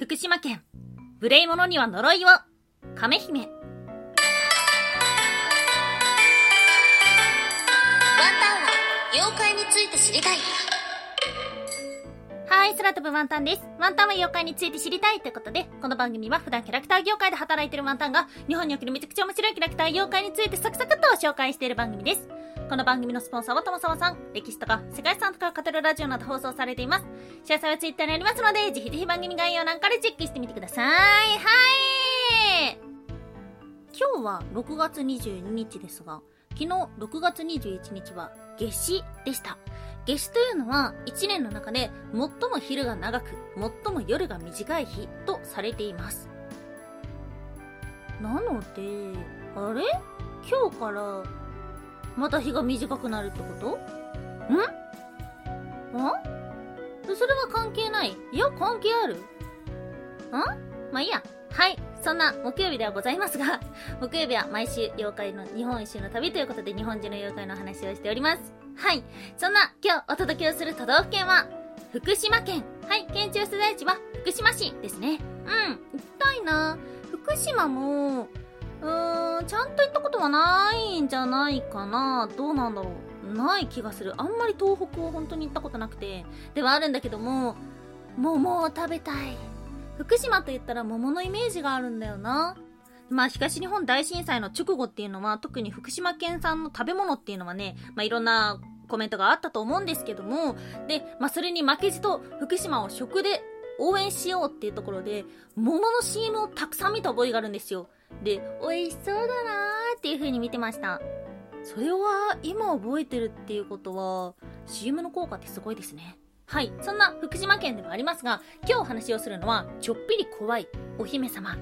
福島県無礼者には呪いを亀姫ワンタンは妖怪について知りたいはい、空飛ぶワンタンです。ワンタンは妖怪について知りたいということで、この番組は普段キャラクター業界で働いているワンタンが、日本におけるめちゃくちゃ面白いキャラクター妖怪についてサクサクっと紹介している番組です。この番組のスポンサーはともさまさん、歴史とか世界遺産とかを語るラジオなど放送されています。詳細はツイッターにありますので、ぜひぜひ番組概要欄からチェックしてみてください。はい今日は6月22日ですが、昨日6月21日は夏至でした。夏至というのは1年の中で最も昼が長く、最も夜が短い日とされています。なので、あれ？今日からまた日が短くなるってこと？ん？ん？それは関係ない。いや、関係あるん？まあいいや。はい。そんな木曜日ではございますが、木曜日は毎週妖怪の日本一周の旅ということで日本中の妖怪の話をしております。はい。そんな今日お届けをする都道府県は、福島県。はい。県庁所在地は福島市ですね。うん。行きたいな。福島も、うーん、ちゃんと行ったことはないんじゃないかな。どうなんだろう。ない気がする。あんまり東北を本当に行ったことなくて。ではあるんだけども、桃を食べたい。福島と言ったら桃のイメージがあるんだよな。まあ、東日本大震災の直後っていうのは、特に福島県産の食べ物っていうのはね、まあ、いろんなコメントがあったと思うんですけども、で、まあ、それに負けじと福島を食で応援しようっていうところで、桃の CM をたくさん見た覚えがあるんですよ。で、美味しそうだなーっていう風に見てました。それは今覚えてるっていうことは、CM の効果ってすごいですね。はい。そんな福島県でもありますが、今日お話をするのは、ちょっぴり怖いお姫様。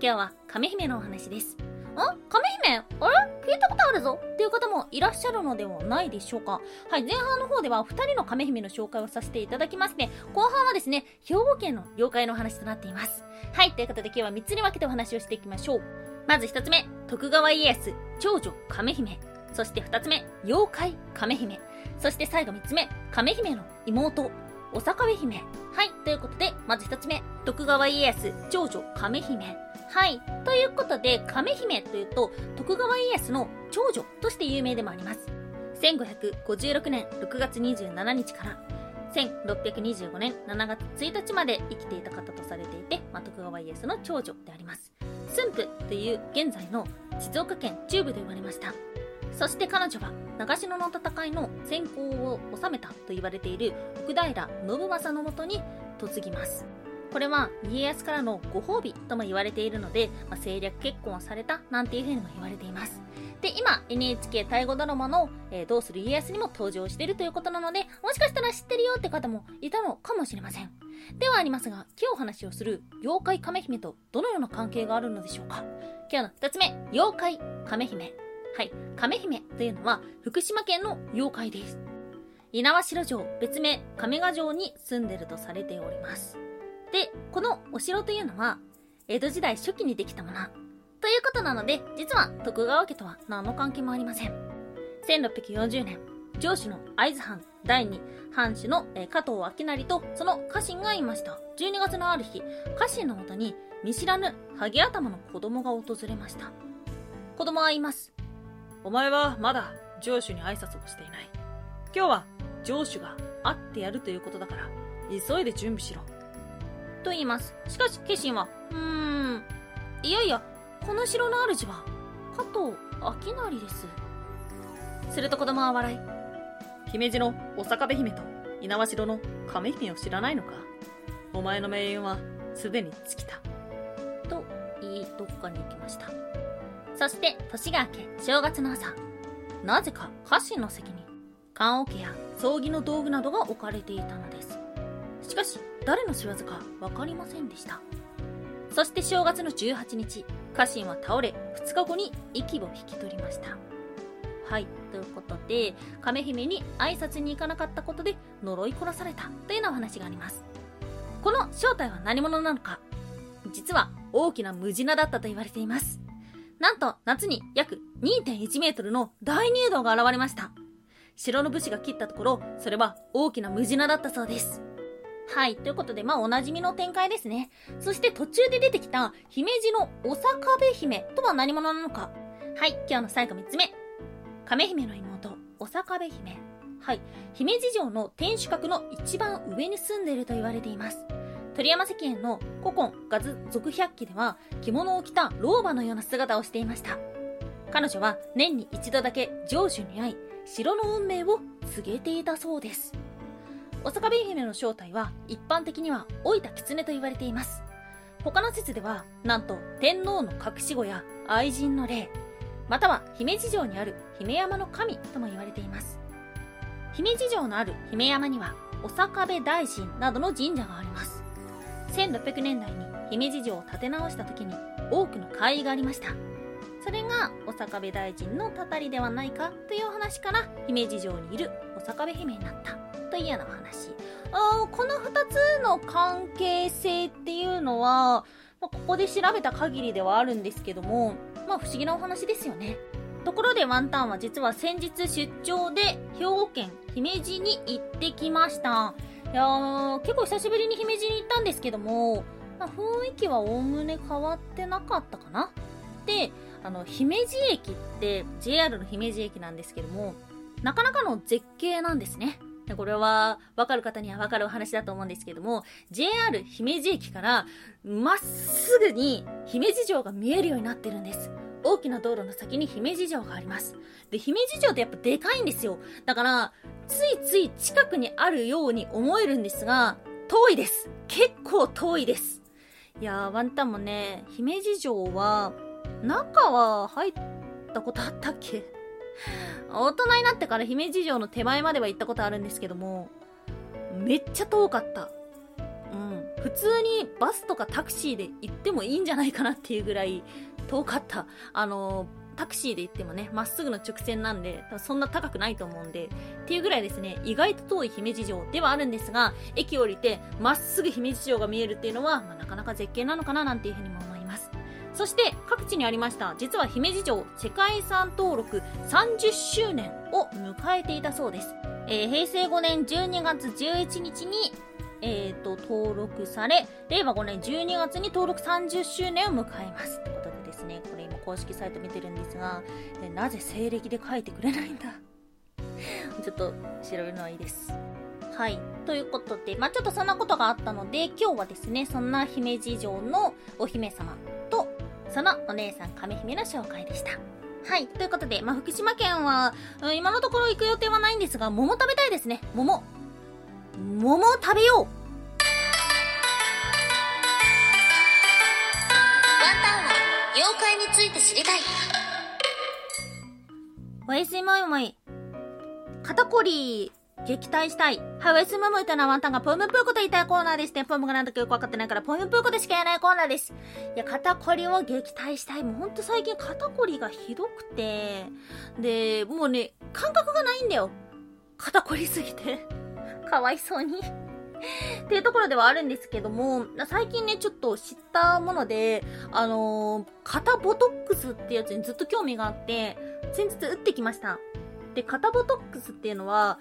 今日は亀姫のお話です。あ亀姫あれ？聞いたことあるぞっていう方もいらっしゃるのではないでしょうかはい、前半の方では2人の亀姫の紹介をさせていただきまして、後半はですね、兵庫県の妖怪の話となっています。はい、ということで今日は3つに分けてお話をしていきましょう。まず1つ目、徳川家康、長女亀姫。そして2つ目、妖怪亀姫。そして最後3つ目、亀姫の妹、おさかべ姫。はい。ということで、まず一つ目。徳川家康、長女、亀姫。はい。ということで、亀姫というと、徳川家康の長女として有名でもあります。1556年6月27日から、1625年7月1日まで生きていた方とされていて、まあ、徳川家康の長女であります。駿府という現在の静岡県中部で生まれました。そして彼女は長篠の戦いの先行を収めたと言われている奥平信正のもとに嫁ぎます。これは家康からのご褒美とも言われているので、まあ、政略結婚をされたなんていうふうにも言われています。で、今 NHK 大河ドラマの、えーどうする家康にも登場しているということなので、もしかしたら知ってるよって方もいたのかもしれません。ではありますが、今日お話をする妖怪亀姫とどのような関係があるのでしょうか今日の二つ目、妖怪亀姫。はい。亀姫というのは福島県の妖怪です。猪苗代城、別名亀賀城に住んでるとされております。で、このお城というのは、江戸時代初期にできたもの。ということなので、実は徳川家とは何の関係もありません。1640年、上主の会津藩第二藩主の加藤明成とその家臣がいました。12月のある日、家臣のもとに見知らぬハゲ頭の子供が訪れました。子供は言います。お前はまだ上司に挨拶をしていない。今日は上司が会ってやるということだから、急いで準備しろ。と言います。しかし、家臣は、うーん、いやいや、この城の主は、加藤明成です。すると子供は笑い、姫路のお坂部姫と猪苗代の亀姫を知らないのかお前の命運はすでに尽きた。と言い、どこかに行きました。そして、年が明け、正月の朝、なぜか家臣の席に、棺桶や葬儀の道具などが置かれていたのです。しかし、誰の仕業かわかりませんでした。そして正月の18日、家臣は倒れ、2日後に息を引き取りました。はい。ということで、亀姫に挨拶に行かなかったことで呪い殺されたというようなお話があります。この正体は何者なのか実は大きなムジナだったと言われています。なんと夏に約2.1メートルの大入道が現れました。城の武士が切ったところ、それは大きなムジナだったそうです。はい。ということで、まあ、おなじみの展開ですね。そして途中で出てきた、姫路のおさかべ姫とは何者なのか。はい。今日の最後3つ目。亀姫の妹、おさかべ姫。はい。姫路城の天守閣の一番上に住んでいると言われています。鳥山石園の古今ガズ続百記では、着物を着た老婆のような姿をしていました。彼女は年に一度だけ城主に会い、城の運命を告げていたそうです。おさかべ姫の正体は一般的には老いた狐と言われています。他の説では、なんと天皇の隠し子や愛人の霊、または姫路城にある姫山の神とも言われています。姫路城のある姫山には、おさかべ大神などの神社があります。1600年代に姫路城を建て直した時に多くの会議がありました。それがおさかべ大臣のたたりではないかという話から姫路城にいるおさかべ姫になったというような話。あこの2つの関係性っていうのは、まあここで調べた限りではあるんですけども、まあ不思議なお話ですよね。ところでワンタンは実は先日出張で兵庫県姫路に行ってきました。いや結構久しぶりに姫路に行ったんですけども、まあ、雰囲気はおおむね変わってなかったかなで、あの、姫路駅って JR の姫路駅なんですけども、なかなかの絶景なんですね。これは、わかる方にはわかるお話だと思うんですけども、JR 姫路駅から、まっすぐに姫路城が見えるようになってるんです。大きな道路の先に姫路城があります。で、姫路城ってやっぱでかいんですよ。だから、ついつい近くにあるように思えるんですが、遠いです。結構遠いです。いやー、ワンタンもね、姫路城は、中は入ったことあったっけ？大人になってから姫路城の手前までは行ったことあるんですけども、めっちゃ遠かった。うん。普通にバスとかタクシーで行ってもいいんじゃないかなっていうぐらい遠かった。あのタクシーで行ってもね、まっすぐの直線なんで、そんな高くないと思うんで、っていうぐらいですね、意外と遠い姫路城ではあるんですが、駅降りて、まっすぐ姫路城が見えるっていうのは、まあ、なかなか絶景なのかななんていうふうにも思います。そして、各地にありました、実は姫路城世界遺産登録30周年を迎えていたそうです。えー平成5年12月11日に、えー、と、登録され、令和5年12月に登録30周年を迎えます。ってことでですね、これ今公式サイト見てるんですが、えなぜ西暦で書いてくれないんだ？ちょっと調べるのはいいです。はい。ということで、まあちょっとそんなことがあったので、今日はですね、そんな姫路城のお姫様、そのお姉さん亀姫の紹介でした。はい。ということで、まあ福島県は、うん今のところ行く予定はないんですが、桃食べたいですね。桃。桃を食べようワンタンは妖怪について知りたいおやすみもいもい。肩こり、撃退したい。はい、おやすみもいもいというのワンタンがポムプーコと言いたいコーナーですね。ポムがなんだかよくわかってないから、ポムプーコでしか言えないコーナーです。いや、肩こりを撃退したい。もうほんと最近肩こりがひどくて。で、もうね、感覚がないんだよ。肩こりすぎて。かわいそうに。っていうところではあるんですけども、最近ね、ちょっと知ったもので、あのー肩ボトックスってやつにずっと興味があって、先日打ってきました。で、肩ボトックスっていうのは、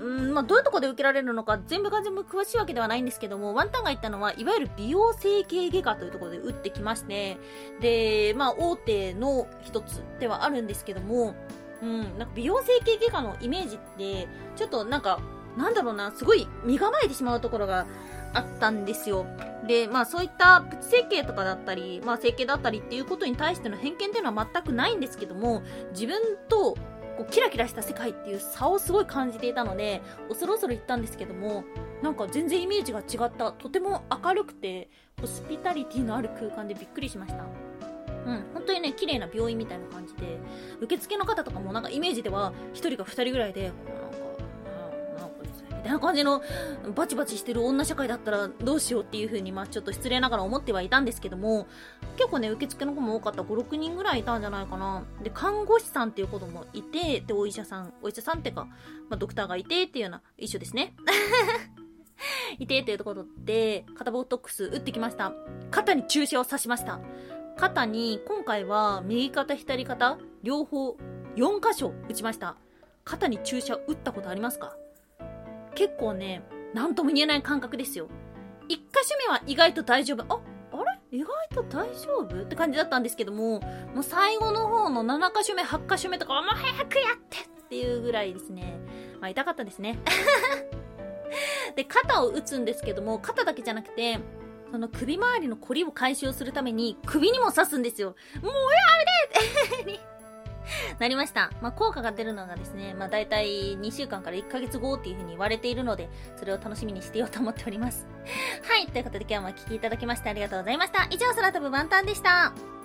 うん、まあ、どういうとこで受けられるのか全部が全部詳しいわけではないんですけども、ワンタンが言ったのは、いわゆる美容整形外科というところで打ってきまして、で、まあ、大手の一つではあるんですけども、うん、なんか美容整形外科のイメージって、ちょっとなんか、なんだろうな、すごい身構えてしまうところがあったんですよ。で、まあそういったプチ整形とかだったり、まあ整形だったりっていうことに対しての偏見っていうのは全くないんですけども、自分とこうキラキラした世界っていう差をすごい感じていたので、そろそろ行ったんですけども、なんか全然イメージが違った。とても明るくて、ホスピタリティのある空間でびっくりしました。うん、本当にね、綺麗な病院みたいな感じで、受付の方とかもなんかイメージでは、1人か2人ぐらいで、みたいな感じの、バチバチしてる女社会だったらどうしようっていう風に、まあちょっと失礼ながら思ってはいたんですけども、結構ね、受付の子も多かった。5、6人ぐらいいたんじゃないかな。で、看護師さんっていうこともいて、で、お医者さん、お医者さんっていうか、まあドクターがいてっていうような、一緒ですね。いてっていうところで、肩ボトックス打ってきました。肩に注射を刺しました。肩に、今回は右肩、左肩、両方、4箇所打ちました。肩に注射打ったことありますか？結構ね、なんとも言えない感覚ですよ。1箇所目は意外と大丈夫。あ、あれ？意外と大丈夫？って感じだったんですけども、もう最後の方の7箇所目、8箇所目とかもう早くやってっていうぐらいですね。まあ痛かったですね。で、肩を打つんですけども、肩だけじゃなくて、その首周りのコリを解消するために首にも刺すんですよ。もうやめてって なりました。まあ、効果が出るのがですね、まあ、大体2週間から1ヶ月後っていうふうに言われているので、それを楽しみにしてようと思っております。はい。ということで今日もお聴きいただきましてありがとうございました。以上、空飛ぶワンタンでした。